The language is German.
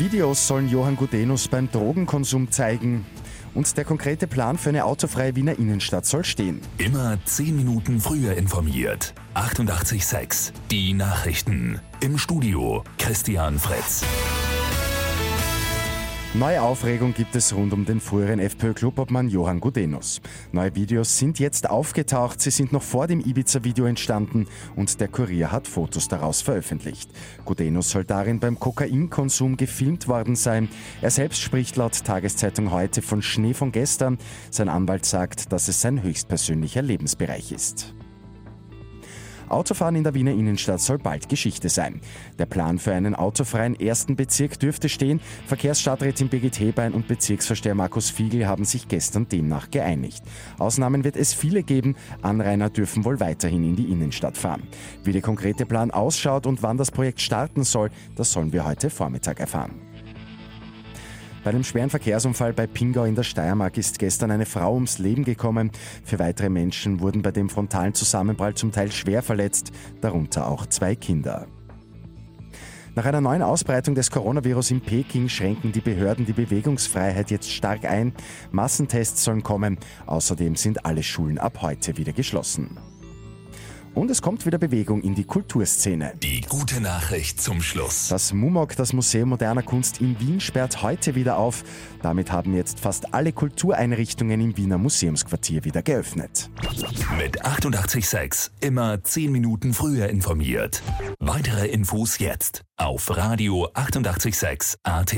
Videos sollen Johann Gudenus beim Drogenkonsum zeigen. Und der konkrete Plan für eine autofreie Wiener Innenstadt soll stehen. Immer 10 Minuten früher informiert. 88.6 Die Nachrichten. Im Studio Christian Fritz. Neue Aufregung gibt es rund um den früheren FPÖ-Clubobmann Johann Gudenus. Neue Videos sind jetzt aufgetaucht, sie sind noch vor dem Ibiza-Video entstanden und der Kurier hat Fotos daraus veröffentlicht. Gudenus soll darin beim Kokainkonsum gefilmt worden sein. Er selbst spricht laut Tageszeitung heute von Schnee von gestern. Sein Anwalt sagt, dass es sein höchstpersönlicher Lebensbereich ist. Autofahren in der Wiener Innenstadt soll bald Geschichte sein. Der Plan für einen autofreien ersten Bezirk dürfte stehen. Verkehrsstadträtin Birgit Hebein und Bezirksversteher Markus Fiegel haben sich gestern demnach geeinigt. Ausnahmen wird es viele geben, Anrainer dürfen wohl weiterhin in die Innenstadt fahren. Wie der konkrete Plan ausschaut und wann das Projekt starten soll, das sollen wir heute Vormittag erfahren. Bei einem schweren Verkehrsunfall bei Pingau in der Steiermark ist gestern eine Frau ums Leben gekommen. Für weitere Menschen wurden bei dem frontalen Zusammenprall zum Teil schwer verletzt, darunter auch zwei Kinder. Nach einer neuen Ausbreitung des Coronavirus in Peking schränken die Behörden die Bewegungsfreiheit jetzt stark ein. Massentests sollen kommen. Außerdem sind alle Schulen ab heute wieder geschlossen. Und es kommt wieder Bewegung in die Kulturszene. Die gute Nachricht zum Schluss. Das MUMOG, das Museum moderner Kunst in Wien, sperrt heute wieder auf. Damit haben jetzt fast alle Kultureinrichtungen im Wiener Museumsquartier wieder geöffnet. Mit 886 immer 10 Minuten früher informiert. Weitere Infos jetzt auf Radio 886 AT.